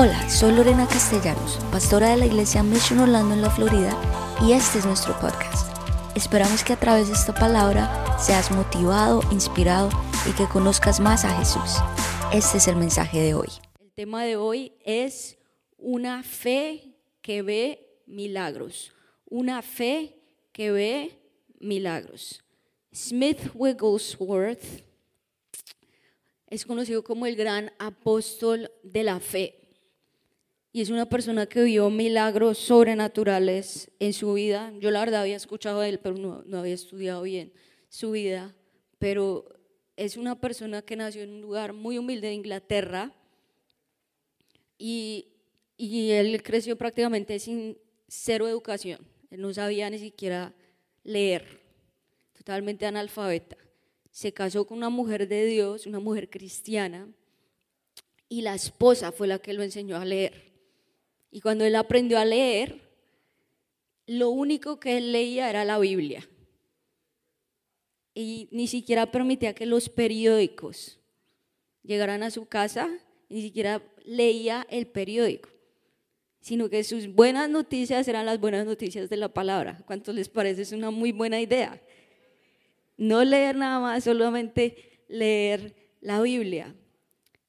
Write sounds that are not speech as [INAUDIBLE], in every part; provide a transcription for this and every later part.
Hola, soy Lorena Castellanos, pastora de la iglesia Mission Orlando en la Florida, y este es nuestro podcast. Esperamos que a través de esta palabra seas motivado, inspirado y que conozcas más a Jesús. Este es el mensaje de hoy. El tema de hoy es una fe que ve milagros. Una fe que ve milagros. Smith Wigglesworth es conocido como el gran apóstol de la fe y es una persona que vio milagros sobrenaturales en su vida. Yo la verdad había escuchado de él, pero no, no había estudiado bien su vida, pero es una persona que nació en un lugar muy humilde de Inglaterra y, y él creció prácticamente sin cero educación. Él no sabía ni siquiera leer, totalmente analfabeta. Se casó con una mujer de Dios, una mujer cristiana, y la esposa fue la que lo enseñó a leer. Y cuando él aprendió a leer, lo único que él leía era la Biblia. Y ni siquiera permitía que los periódicos llegaran a su casa, ni siquiera leía el periódico, sino que sus buenas noticias eran las buenas noticias de la palabra. ¿Cuánto les parece? Es una muy buena idea. No leer nada más, solamente leer la Biblia.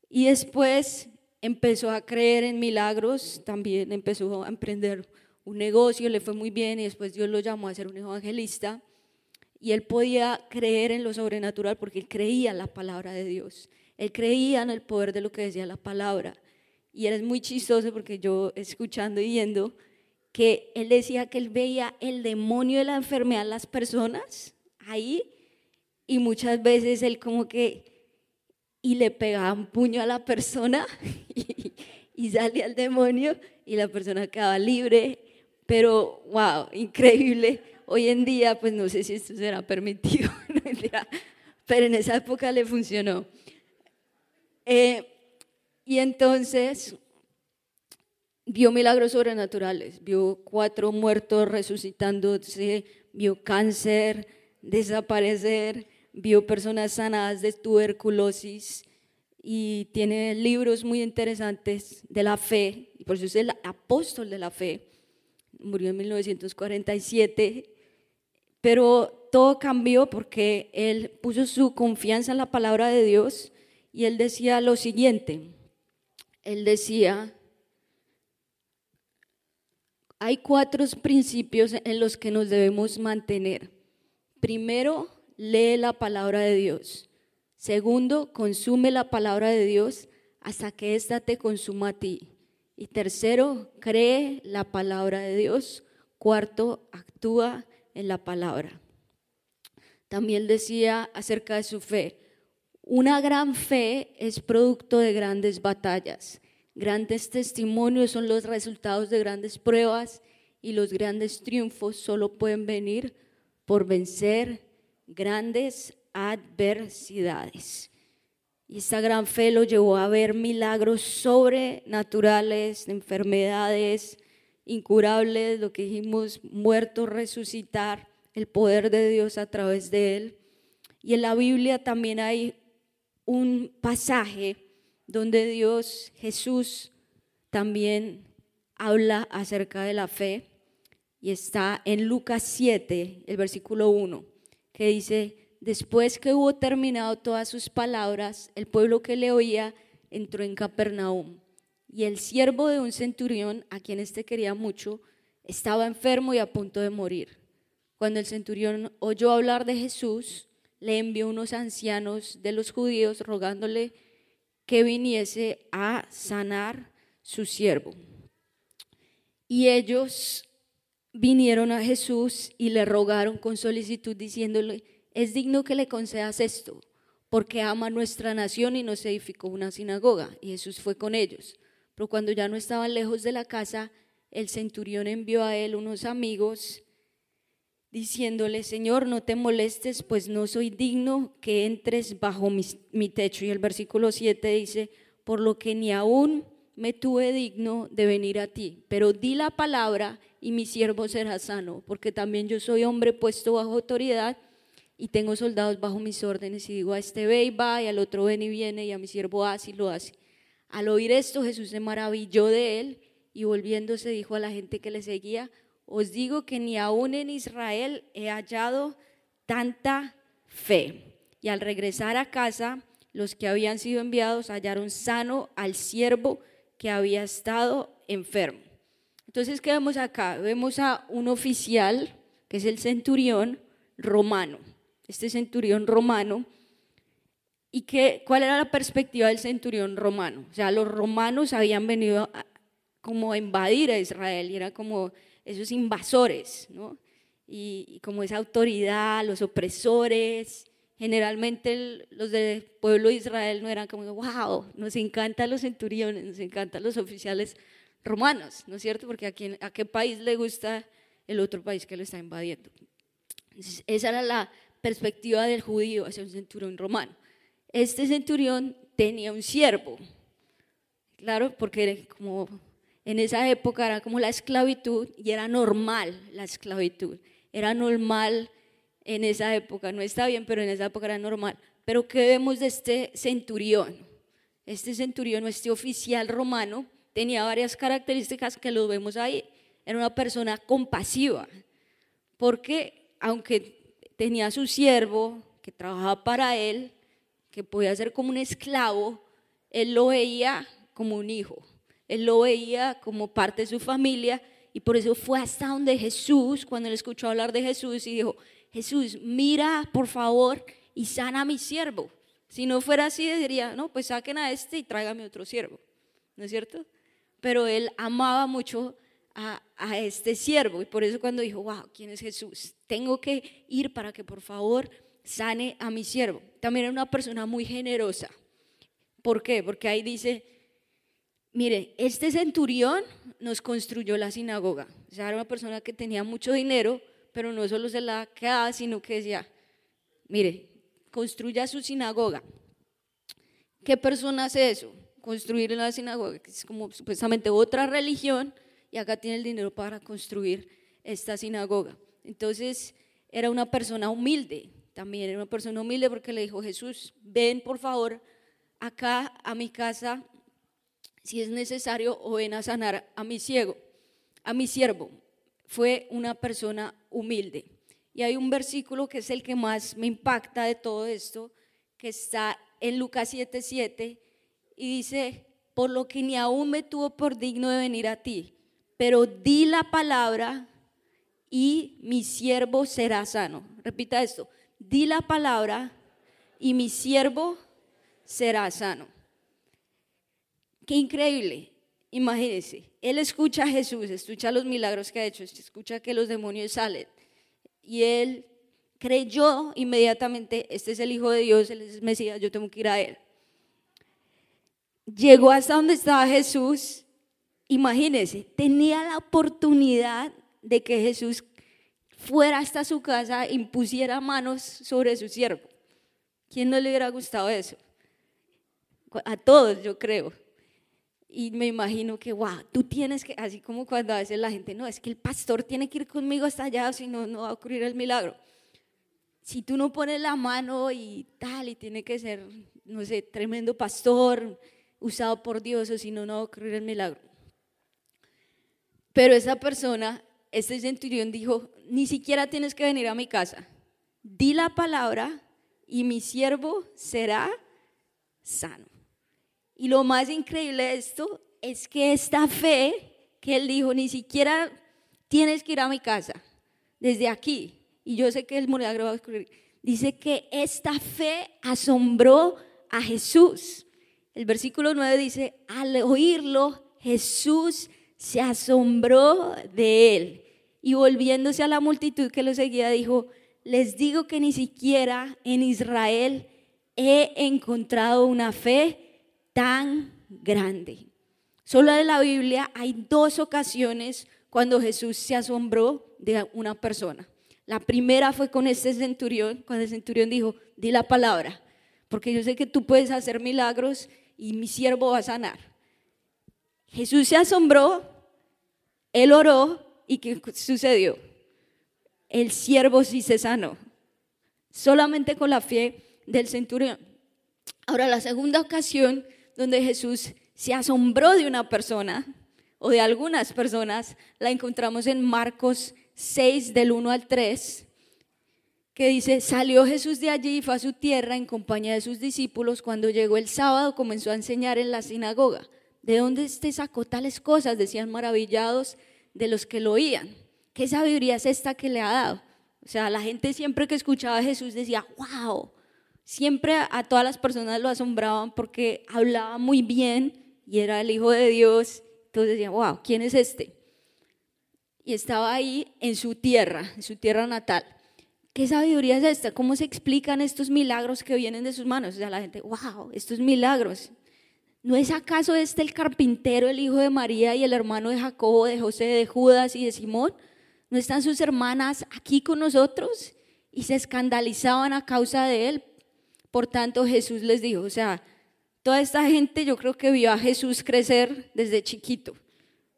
Y después empezó a creer en milagros, también empezó a emprender un negocio, le fue muy bien y después Dios lo llamó a ser un evangelista. Y él podía creer en lo sobrenatural porque él creía en la palabra de Dios. Él creía en el poder de lo que decía la palabra. Y era muy chistoso porque yo escuchando y viendo que él decía que él veía el demonio de la enfermedad en las personas ahí y muchas veces él como que y le pegaba un puño a la persona [LAUGHS] y, salía el demonio y la persona quedaba libre. Pero, wow, increíble. Hoy en día, pues no sé si esto será permitido, [LAUGHS] pero en esa época le funcionó. Eh, y entonces vio milagros sobrenaturales, vio cuatro muertos resucitándose, vio cáncer desaparecer, vio personas sanadas de tuberculosis y tiene libros muy interesantes de la fe, y por eso es el apóstol de la fe. Murió en 1947, pero todo cambió porque él puso su confianza en la palabra de Dios y él decía lo siguiente, él decía, hay cuatro principios en los que nos debemos mantener. Primero, lee la palabra de Dios. Segundo, consume la palabra de Dios hasta que ésta te consuma a ti. Y tercero, cree la palabra de Dios. Cuarto, actúa en la palabra. También decía acerca de su fe, una gran fe es producto de grandes batallas. Grandes testimonios son los resultados de grandes pruebas y los grandes triunfos solo pueden venir por vencer grandes adversidades. Y esta gran fe lo llevó a ver milagros sobrenaturales, enfermedades incurables, lo que dijimos, muertos, resucitar, el poder de Dios a través de él. Y en la Biblia también hay un pasaje donde Dios, Jesús, también habla acerca de la fe y está en Lucas 7, el versículo 1 que dice, después que hubo terminado todas sus palabras, el pueblo que le oía entró en Capernaum. Y el siervo de un centurión, a quien éste quería mucho, estaba enfermo y a punto de morir. Cuando el centurión oyó hablar de Jesús, le envió unos ancianos de los judíos rogándole que viniese a sanar su siervo. Y ellos vinieron a Jesús y le rogaron con solicitud diciéndole, es digno que le concedas esto, porque ama nuestra nación y nos edificó una sinagoga. Y Jesús fue con ellos. Pero cuando ya no estaban lejos de la casa, el centurión envió a él unos amigos diciéndole, Señor, no te molestes, pues no soy digno que entres bajo mi, techo. Y el versículo 7 dice, por lo que ni aún me tuve digno de venir a ti, pero di la palabra y mi siervo será sano, porque también yo soy hombre puesto bajo autoridad y tengo soldados bajo mis órdenes y digo a este ve y va y al otro ven y viene y a mi siervo hace y lo hace. Al oír esto, Jesús se maravilló de él y volviéndose dijo a la gente que le seguía, os digo que ni aún en Israel he hallado tanta fe. Y al regresar a casa, los que habían sido enviados hallaron sano al siervo que había estado enfermo. Entonces, ¿qué vemos acá? Vemos a un oficial, que es el centurión romano. Este centurión romano. ¿Y qué, cuál era la perspectiva del centurión romano? O sea, los romanos habían venido como a invadir a Israel y eran como esos invasores, ¿no? Y, y como esa autoridad, los opresores, generalmente los del pueblo de Israel no eran como, wow, nos encantan los centuriones, nos encantan los oficiales romanos, ¿no es cierto? Porque a, quién, a qué país le gusta el otro país que lo está invadiendo. esa era la perspectiva del judío hacia un centurión romano. Este centurión tenía un siervo, claro, porque como en esa época era como la esclavitud y era normal la esclavitud, era normal en esa época, no está bien, pero en esa época era normal. Pero ¿qué vemos de este centurión? Este centurión, este oficial romano, tenía varias características que lo vemos ahí. Era una persona compasiva, porque aunque tenía su siervo que trabajaba para él, que podía ser como un esclavo, él lo veía como un hijo, él lo veía como parte de su familia y por eso fue hasta donde Jesús, cuando él escuchó hablar de Jesús y dijo, Jesús, mira por favor y sana a mi siervo. Si no fuera así, diría, no, pues saquen a este y tráigame otro siervo. ¿No es cierto? Pero él amaba mucho a, este siervo y por eso cuando dijo, wow, ¿quién es Jesús? Tengo que ir para que por favor sane a mi siervo. También era una persona muy generosa. ¿Por qué? Porque ahí dice, mire, este centurión nos construyó la sinagoga. O sea, era una persona que tenía mucho dinero, pero no solo se la quedaba, sino que decía, mire, construya su sinagoga. ¿Qué persona hace eso? Construir la sinagoga, que es como supuestamente otra religión, y acá tiene el dinero para construir esta sinagoga. Entonces, era una persona humilde, también era una persona humilde porque le dijo, Jesús, ven por favor acá a mi casa, si es necesario, o ven a sanar a mi ciego, a mi siervo fue una persona humilde. Y hay un versículo que es el que más me impacta de todo esto, que está en Lucas 7:7 y dice, por lo que ni aún me tuvo por digno de venir a ti, pero di la palabra y mi siervo será sano. Repita esto, di la palabra y mi siervo será sano. Qué increíble. Imagínense, él escucha a Jesús, escucha los milagros que ha hecho, escucha que los demonios salen. Y él creyó inmediatamente, este es el Hijo de Dios, él es Mesías, yo tengo que ir a él. Llegó hasta donde estaba Jesús, imagínense, tenía la oportunidad de que Jesús fuera hasta su casa, e impusiera manos sobre su siervo. ¿Quién no le hubiera gustado eso? A todos, yo creo. Y me imagino que, wow, tú tienes que, así como cuando a veces la gente, no, es que el pastor tiene que ir conmigo hasta allá, si no, no va a ocurrir el milagro. Si tú no pones la mano y tal, y tiene que ser, no sé, tremendo pastor, usado por Dios, o si no, no va a ocurrir el milagro. Pero esa persona, este centurión dijo, ni siquiera tienes que venir a mi casa. Di la palabra y mi siervo será sano. Y lo más increíble de esto es que esta fe que él dijo, ni siquiera tienes que ir a mi casa, desde aquí, y yo sé que el milagro va a ocurrir, dice que esta fe asombró a Jesús. El versículo 9 dice, al oírlo, Jesús se asombró de él. Y volviéndose a la multitud que lo seguía, dijo, les digo que ni siquiera en Israel he encontrado una fe tan grande. Solo en la Biblia hay dos ocasiones cuando Jesús se asombró de una persona. La primera fue con este centurión, cuando el centurión dijo, di la palabra, porque yo sé que tú puedes hacer milagros y mi siervo va a sanar. Jesús se asombró, él oró y ¿qué sucedió? El siervo sí se sanó, solamente con la fe del centurión. Ahora, la segunda ocasión donde Jesús se asombró de una persona o de algunas personas, la encontramos en Marcos 6 del 1 al 3, que dice, salió Jesús de allí y fue a su tierra en compañía de sus discípulos. Cuando llegó el sábado comenzó a enseñar en la sinagoga. ¿De dónde te sacó tales cosas? Decían maravillados de los que lo oían. ¿Qué sabiduría es esta que le ha dado? O sea, la gente siempre que escuchaba a Jesús decía, wow. Siempre a todas las personas lo asombraban porque hablaba muy bien y era el Hijo de Dios. Entonces decían, wow, ¿quién es este? Y estaba ahí en su tierra, en su tierra natal. ¿Qué sabiduría es esta? ¿Cómo se explican estos milagros que vienen de sus manos? O sea, la gente, wow, estos milagros. ¿No es acaso este el carpintero, el hijo de María y el hermano de Jacobo, de José, de Judas y de Simón? ¿No están sus hermanas aquí con nosotros? Y se escandalizaban a causa de él. Por tanto, Jesús les dijo, o sea, toda esta gente yo creo que vio a Jesús crecer desde chiquito.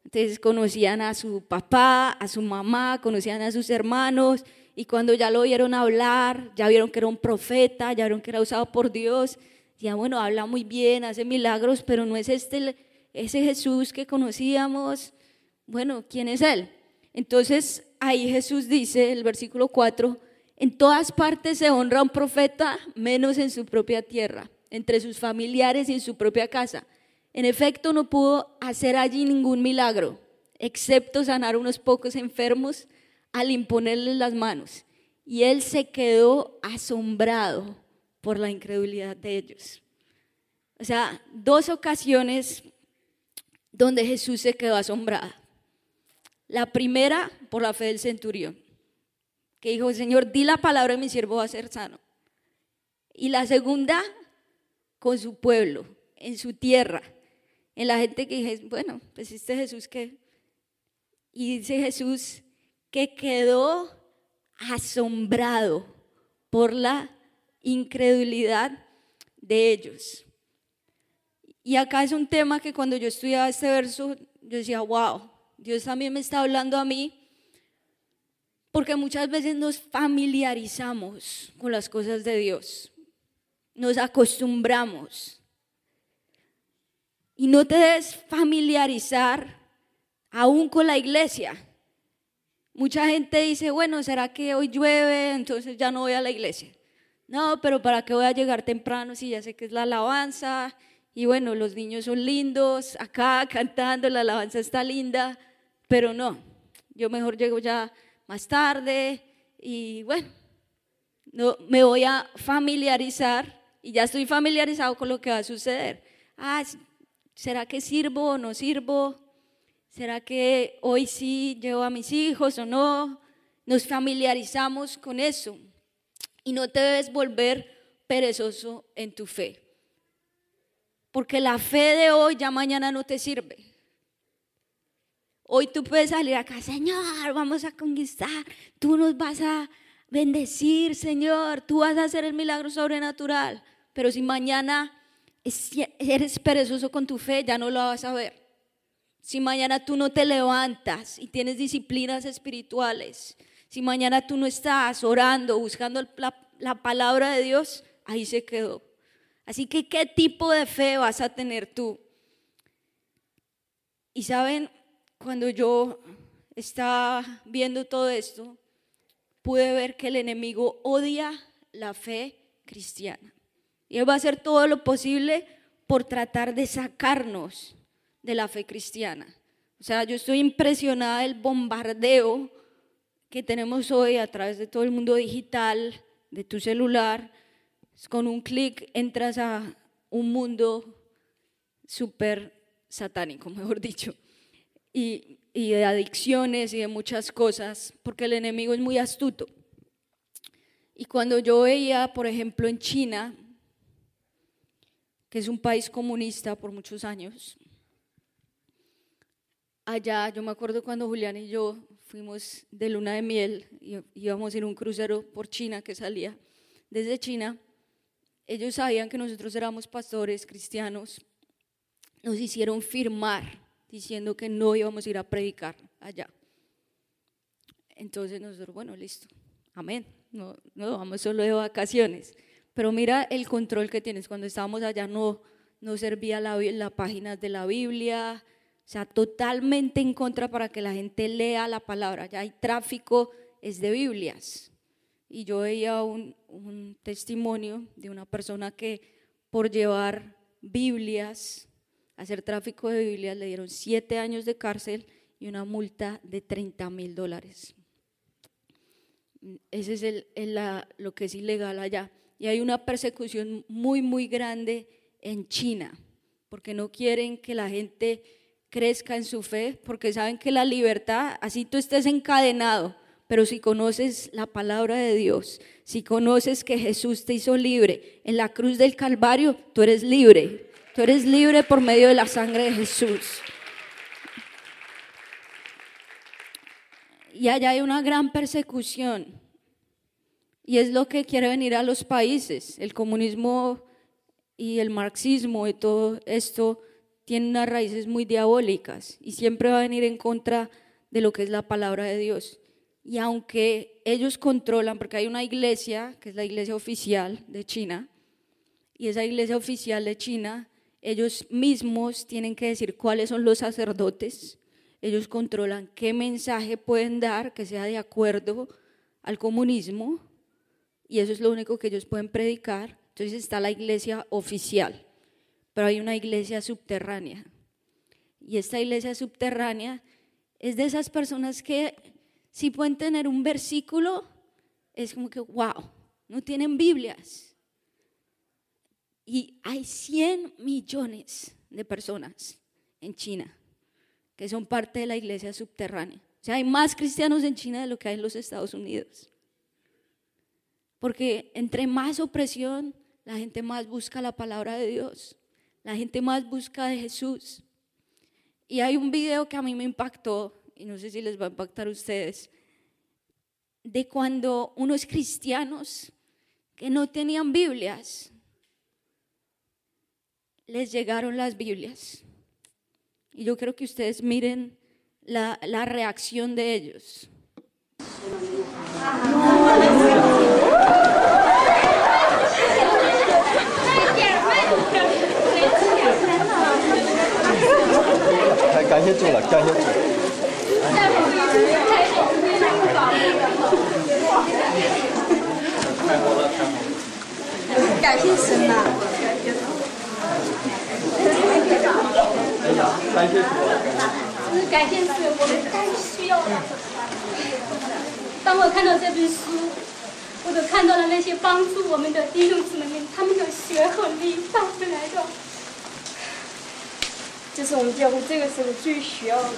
Entonces conocían a su papá, a su mamá, conocían a sus hermanos y cuando ya lo vieron hablar, ya vieron que era un profeta, ya vieron que era usado por Dios, ya bueno, habla muy bien, hace milagros, pero no es este ese Jesús que conocíamos. Bueno, ¿quién es él? Entonces ahí Jesús dice, el versículo 4, en todas partes se honra un profeta, menos en su propia tierra, entre sus familiares y en su propia casa. En efecto, no pudo hacer allí ningún milagro, excepto sanar unos pocos enfermos al imponerles las manos. Y él se quedó asombrado por la incredulidad de ellos. O sea, dos ocasiones donde Jesús se quedó asombrado. La primera por la fe del centurión, que dijo, Señor, di la palabra y mi siervo va a ser sano. Y la segunda con su pueblo, en su tierra, en la gente que dije, bueno, pues este Jesús que... Y dice Jesús que quedó asombrado por la incredulidad de ellos. Y acá es un tema que cuando yo estudiaba este verso, yo decía, wow, Dios también me está hablando a mí, porque muchas veces nos familiarizamos con las cosas de Dios, nos acostumbramos. Y no te des familiarizar aún con la iglesia. Mucha gente dice, bueno, ¿será que hoy llueve? Entonces ya no voy a la iglesia. No, pero ¿para qué voy a llegar temprano si ya sé que es la alabanza? Y bueno, los niños son lindos, acá [LAUGHS] cantando, la alabanza está linda, pero no, yo mejor llego ya más tarde y bueno, no, me voy a familiarizar y ya estoy familiarizado con lo que va a suceder. Ah, ¿será que sirvo o no sirvo? ¿Será que hoy sí llevo a mis hijos o no? Nos familiarizamos con eso y no te debes volver perezoso en tu fe. Porque la fe de hoy ya mañana no te sirve. Hoy tú puedes salir acá, Señor, vamos a conquistar, tú nos vas a bendecir, Señor, tú vas a hacer el milagro sobrenatural. Pero si mañana eres perezoso con tu fe, ya no lo vas a ver. Si mañana tú no te levantas y tienes disciplinas espirituales, si mañana tú no estás orando, buscando la, la palabra de Dios, ahí se quedó. Así que, ¿qué tipo de fe vas a tener tú? Y saben, cuando yo estaba viendo todo esto, pude ver que el enemigo odia la fe cristiana. Y él va a hacer todo lo posible por tratar de sacarnos de la fe cristiana. O sea, yo estoy impresionada del bombardeo que tenemos hoy a través de todo el mundo digital, de tu celular, con un clic entras a un mundo súper satánico, [LAUGHS] mejor dicho, y, y de adicciones y de muchas cosas, porque el enemigo es muy astuto. Y cuando yo veía, por ejemplo, en China, que es un país comunista por muchos años, allá, yo me acuerdo cuando Julián y yo fuimos de luna de miel, y íbamos en un crucero por China que salía desde China, ellos sabían que nosotros éramos pastores cristianos, nos hicieron firmar diciendo que no íbamos a ir a predicar allá. Entonces nosotros, bueno, listo, amén, no, no vamos solo de vacaciones. Pero mira el control que tienes. Cuando estábamos allá no no servía la, la página de la Biblia, o sea, totalmente en contra para que la gente lea la palabra. Ya hay tráfico, es de Biblias. Y yo veía un, un testimonio de una persona que por llevar Biblias, hacer tráfico de Biblias, le dieron siete años de cárcel y una multa de 30 mil dólares. Ese es el, lo que es ilegal allá. Y hay una persecución muy, muy grande en China, porque no quieren que la gente crezca en su fe, porque saben que la libertad, así tú estés encadenado, pero si conoces la palabra de Dios, si conoces que Jesús te hizo libre en la cruz del Calvario, tú eres libre. Tú eres libre por medio de la sangre de Jesús. Y allá hay una gran persecución. Y es lo que quiere venir a los países. El comunismo y el marxismo y todo esto tiene unas raíces muy diabólicas y siempre va a venir en contra de lo que es la palabra de Dios. Y aunque ellos controlan, porque hay una iglesia, que es la iglesia oficial de China, y esa iglesia oficial de China, ellos mismos tienen que decir cuáles son los sacerdotes, ellos controlan qué mensaje pueden dar que sea de acuerdo al comunismo, y eso es lo único que ellos pueden predicar. Entonces está la iglesia oficial, pero hay una iglesia subterránea. Y esta iglesia subterránea es de esas personas que si pueden tener un versículo, es como que, wow, no tienen Biblias. Y hay 100 millones de personas en China que son parte de la iglesia subterránea. O sea, hay más cristianos en China de lo que hay en los Estados Unidos. Porque entre más opresión, la gente más busca la palabra de Dios. La gente más busca de Jesús. Y hay un video que a mí me impactó y no sé si les va a impactar a ustedes, de cuando unos cristianos que no tenían Biblias, les llegaron las Biblias. Y yo creo que ustedes miren la, la reacción de ellos. 先做了，感谢住。大夫，第一次开房，第一次房。太好了，太好了。感谢神呐。感谢主。感谢主，我们太需要了。当我看到这本书，我都看到了那些帮助我们的弟兄姊妹们，他们的血和泪，棒。这是我们教会这个时候最需要的。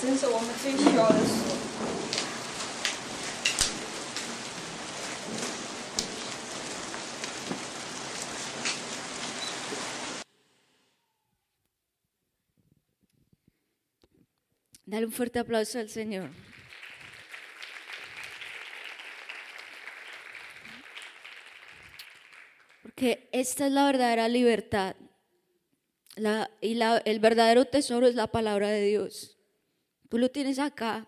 真是我们最需要的书。Dale un fuerte aplauso al Señor. Porque esta es la verdadera libertad. La, y la, el verdadero tesoro es la palabra de Dios. Tú lo tienes acá.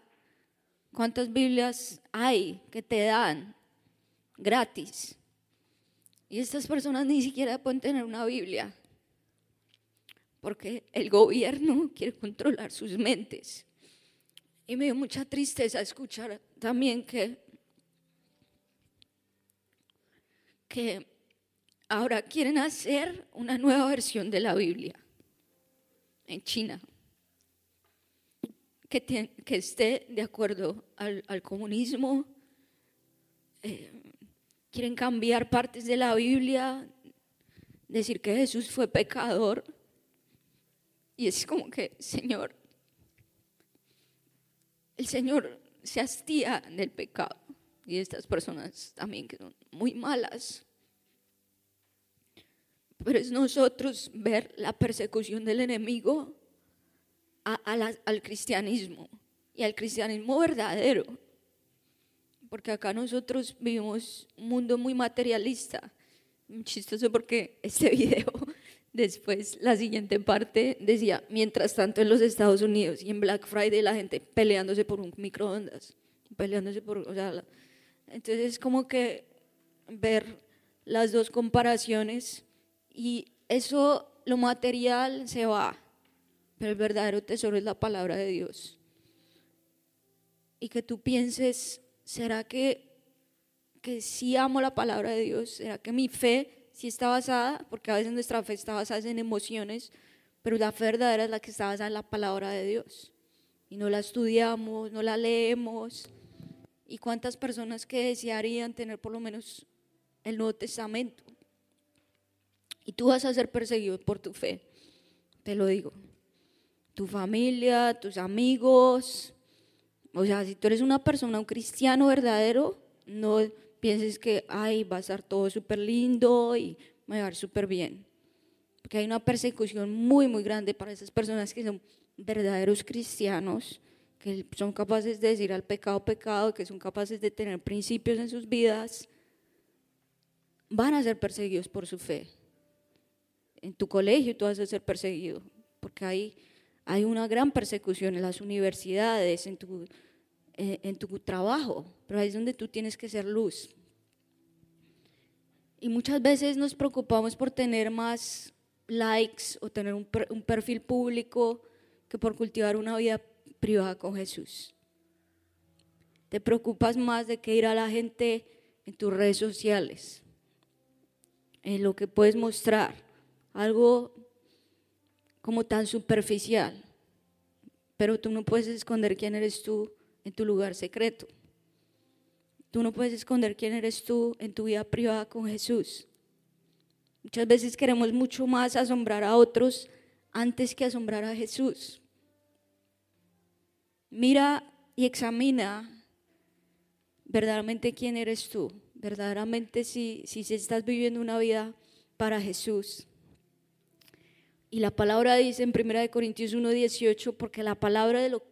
¿Cuántas Biblias hay que te dan gratis? Y estas personas ni siquiera pueden tener una Biblia. Porque el gobierno [LAUGHS] quiere controlar sus mentes. Y me dio mucha tristeza escuchar también que, que ahora quieren hacer una nueva versión de la Biblia en China que, esté de acuerdo al, comunismo. Eh, quieren cambiar partes de la Biblia, decir que Jesús fue pecador. Y es como que, Señor, el Señor se hastía del pecado y estas personas también que son muy malas. Pero es nosotros ver la persecución del enemigo al cristianismo y al cristianismo verdadero. Porque acá nosotros vivimos un mundo muy materialista. Chistoso porque este [LAUGHS] video Después, la siguiente parte decía, mientras tanto en los Estados Unidos y en Black Friday la gente peleándose por un microondas, peleándose por, o sea, entonces es como que ver las dos comparaciones y eso, lo material se va, pero el verdadero tesoro es la palabra de Dios. Y que tú pienses, ¿será que, que sí amo la palabra de Dios? ¿Será que mi fe sí está basada? Porque a veces nuestra fe está basada en emociones, pero la fe verdadera es la que está basada en la palabra de Dios. Y no la estudiamos, no la leemos. ¿Y cuántas personas que desearían tener por lo menos el Nuevo Testamento? Y tú vas a ser perseguido por tu fe, te lo digo. Tu familia, tus amigos. O sea, si tú eres una persona, un cristiano verdadero, no pienses que, ay, va a estar todo súper lindo y me va a ir súper bien. Porque hay una persecución muy, muy grande para esas personas que son verdaderos cristianos, que son capaces de decir al pecado pecado, que son capaces de tener principios en sus vidas, van a ser perseguidos por su fe. En tu colegio tú vas a ser perseguido, porque hay, hay una gran persecución en las universidades, en tu, eh, en tu trabajo, pero ahí es donde tú tienes que ser luz. Y muchas veces nos preocupamos por tener más likes o tener un, un perfil público que por cultivar una vida privada con Jesús. Te preocupas más de ir a la gente en tus redes sociales, en lo que puedes mostrar, algo como tan superficial, pero tú no puedes esconder quién eres tú en tu lugar secreto. Tú no puedes esconder quién eres tú en tu vida privada con Jesús. Muchas veces queremos mucho más asombrar a otros antes que asombrar a Jesús. Mira y examina verdaderamente quién eres tú, verdaderamente si, si estás viviendo una vida para Jesús. Y la palabra dice en 1 Corintios 1:18, porque la palabra de, lo,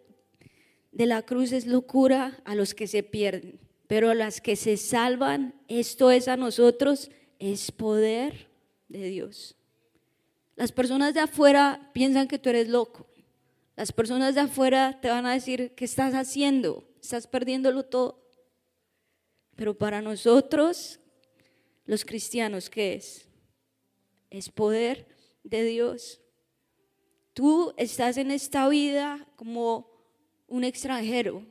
de la cruz es locura a los que se pierden, pero a las que se salvan, esto es a nosotros, es poder de Dios. Las personas de afuera piensan que tú eres loco. Las personas de afuera te van a decir, ¿qué estás haciendo? Estás perdiéndolo todo. Pero para nosotros, los cristianos, ¿qué es? Es poder de Dios. Tú estás en esta vida como un extranjero,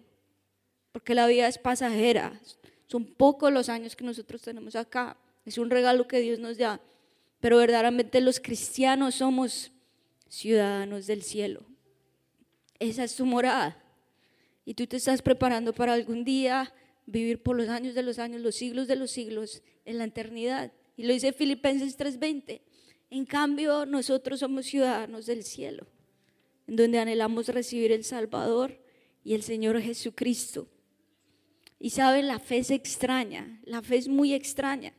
porque la vida es pasajera. Son pocos los años que nosotros tenemos acá. Es un regalo que Dios nos da pero verdaderamente los cristianos somos ciudadanos del cielo. Esa es tu morada. Y tú te estás preparando para algún día vivir por los años de los años, los siglos de los siglos, en la eternidad. Y lo dice Filipenses 3:20. En cambio, nosotros somos ciudadanos del cielo, en donde anhelamos recibir el Salvador y el Señor Jesucristo. Y saben, la fe es extraña, la fe es muy extraña.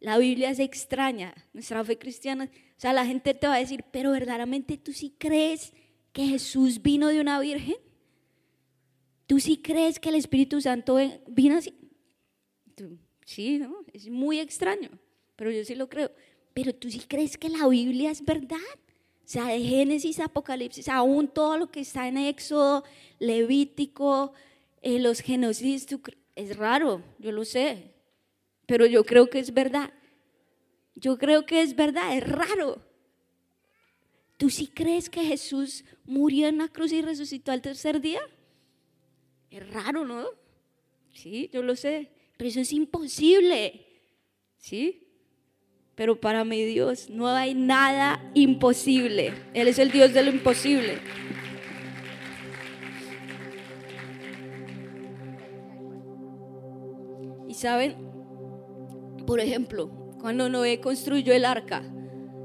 La Biblia es extraña, nuestra fe cristiana. O sea, la gente te va a decir, pero verdaderamente tú sí crees que Jesús vino de una virgen. ¿Tú sí crees que el Espíritu Santo vino así? sí, ¿no? Es muy extraño, pero yo sí lo creo. Pero tú sí crees que la Biblia es verdad. O sea, de Génesis, Apocalipsis, aún todo lo que está en Éxodo, Levítico, eh, los genocidios, es raro, yo lo sé, pero yo creo que es verdad. Yo creo que es verdad, es raro. ¿Tú sí crees que Jesús murió en la cruz y resucitó al tercer día? Es raro, ¿no? Sí, yo lo sé, pero eso es imposible. ¿Sí? Pero para mi Dios no hay nada imposible. Él es el Dios de lo imposible. Y saben, por ejemplo, cuando Noé construyó el arca,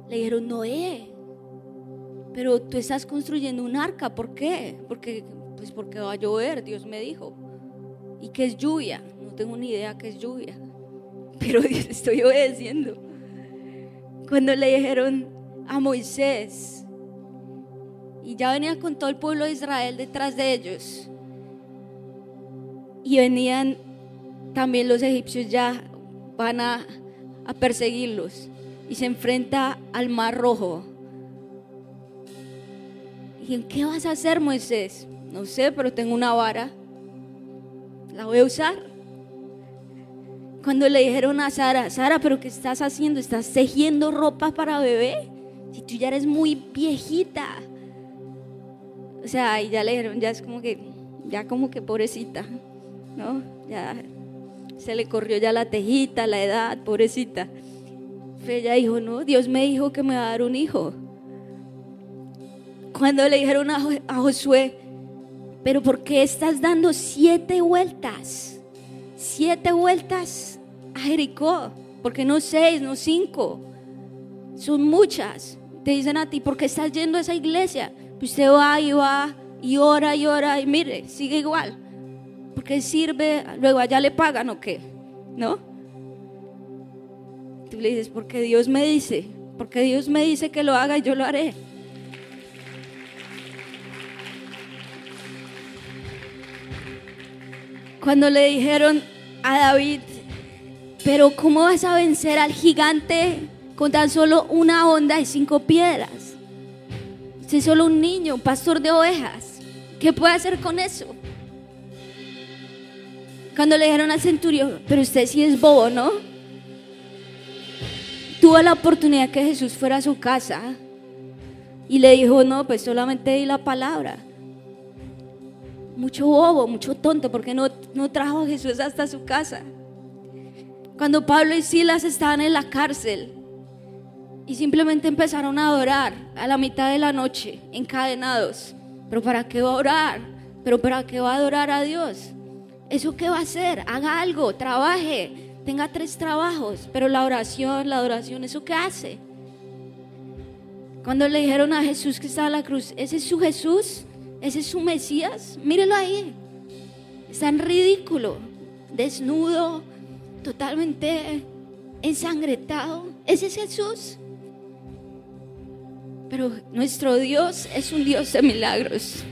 le dijeron, Noé, pero tú estás construyendo un arca, ¿por qué? Porque, pues porque va a llover, Dios me dijo. ¿Y qué es lluvia? No tengo ni idea qué es lluvia, [LAUGHS] pero estoy obedeciendo. Cuando le dijeron a Moisés, y ya venía con todo el pueblo de Israel detrás de ellos, y venían también los egipcios ya van a, perseguirlos y se enfrenta al mar rojo. ¿Y qué vas a hacer, Moisés? No sé, pero tengo una vara. La voy a usar. Cuando le dijeron a Sara, Sara, pero ¿qué estás haciendo? ¿Estás tejiendo ropa para bebé? Si tú ya eres muy viejita. O sea, y ya le dijeron, ya es como que, ya como que pobrecita, ¿no? Ya se le corrió ya la tejita, la edad, pobrecita. Pero ella dijo, no, Dios me dijo que me va a dar un hijo. Cuando le dijeron a, a Josué, pero ¿por qué estás dando siete vueltas? Siete vueltas a Jericó. ¿Por qué no seis, no cinco? Son muchas. Te dicen a ti, ¿por qué estás yendo a esa iglesia? Pues usted va y va y ora y ora y mire, sigue igual. ¿Por qué sirve? Luego allá le pagan o qué? ¿No? Tú le dices, porque Dios me dice, porque Dios me dice que lo haga y yo lo haré. Cuando le dijeron a David, pero ¿cómo vas a vencer al gigante con tan solo una onda y cinco piedras? Si solo un niño, un pastor de ovejas, ¿qué puede hacer con eso? Cuando le dijeron al centurión, pero usted sí es bobo, ¿no? Tuvo la oportunidad que Jesús fuera a su casa y le dijo, no, pues solamente di la palabra mucho bobo, mucho tonto, porque no, no trajo a Jesús hasta su casa. Cuando Pablo y Silas estaban en la cárcel y simplemente empezaron a adorar a la mitad de la noche, encadenados. ¿Pero para qué va a orar? ¿Pero para qué va a adorar a Dios? ¿Eso qué va a hacer? Haga algo, trabaje, tenga tres trabajos, pero la oración, la adoración, ¿eso qué hace? Cuando le dijeron a Jesús que estaba en la cruz, ¿ese es su Jesús? Ese es su Mesías. Mírelo ahí. Es tan ridículo, desnudo, totalmente ensangretado. Ese es Jesús. Pero nuestro Dios es un Dios de milagros.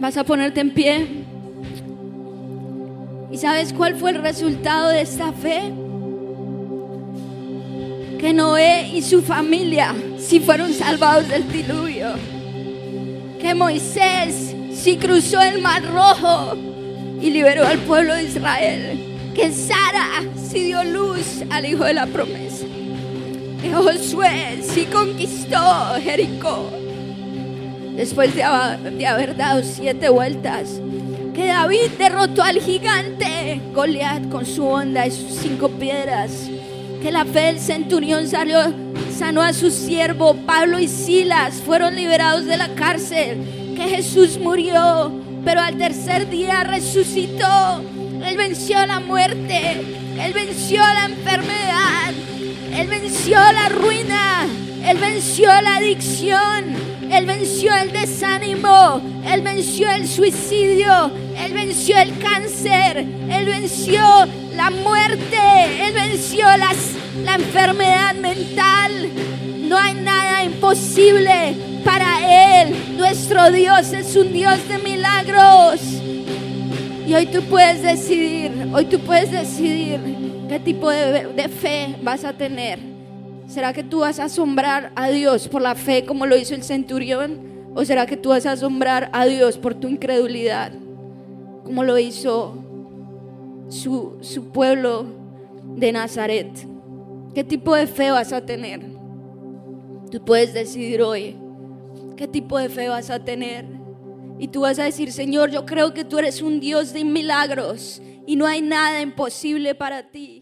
Vas a ponerte en pie. ¿Y sabes cuál fue el resultado de esta fe? Que Noé y su familia sí fueron salvados del diluvio. Que Moisés sí cruzó el mar rojo y liberó al pueblo de Israel. Que Sara sí dio luz al hijo de la promesa. Que Josué sí conquistó Jericó. Después de haber dado siete vueltas, que David derrotó al gigante Goliat con su onda y sus cinco piedras que la fe del centurión salió, sanó a su siervo. Pablo y Silas fueron liberados de la cárcel. Que Jesús murió, pero al tercer día resucitó. Él venció la muerte. Él venció la enfermedad. Él venció la ruina. Él venció la adicción. Él venció el desánimo. Él venció el suicidio. Él venció el cáncer. Él venció la muerte, Él venció las, la enfermedad mental. No hay nada imposible para Él. Nuestro Dios es un Dios de milagros. Y hoy tú puedes decidir, hoy tú puedes decidir qué tipo de, de fe vas a tener. ¿Será que tú vas a asombrar a Dios por la fe como lo hizo el centurión? ¿O será que tú vas a asombrar a Dios por tu incredulidad como lo hizo su, su pueblo de Nazaret. ¿Qué tipo de fe vas a tener? Tú puedes decidir hoy qué tipo de fe vas a tener. Y tú vas a decir, Señor, yo creo que tú eres un Dios de milagros y no hay nada imposible para ti.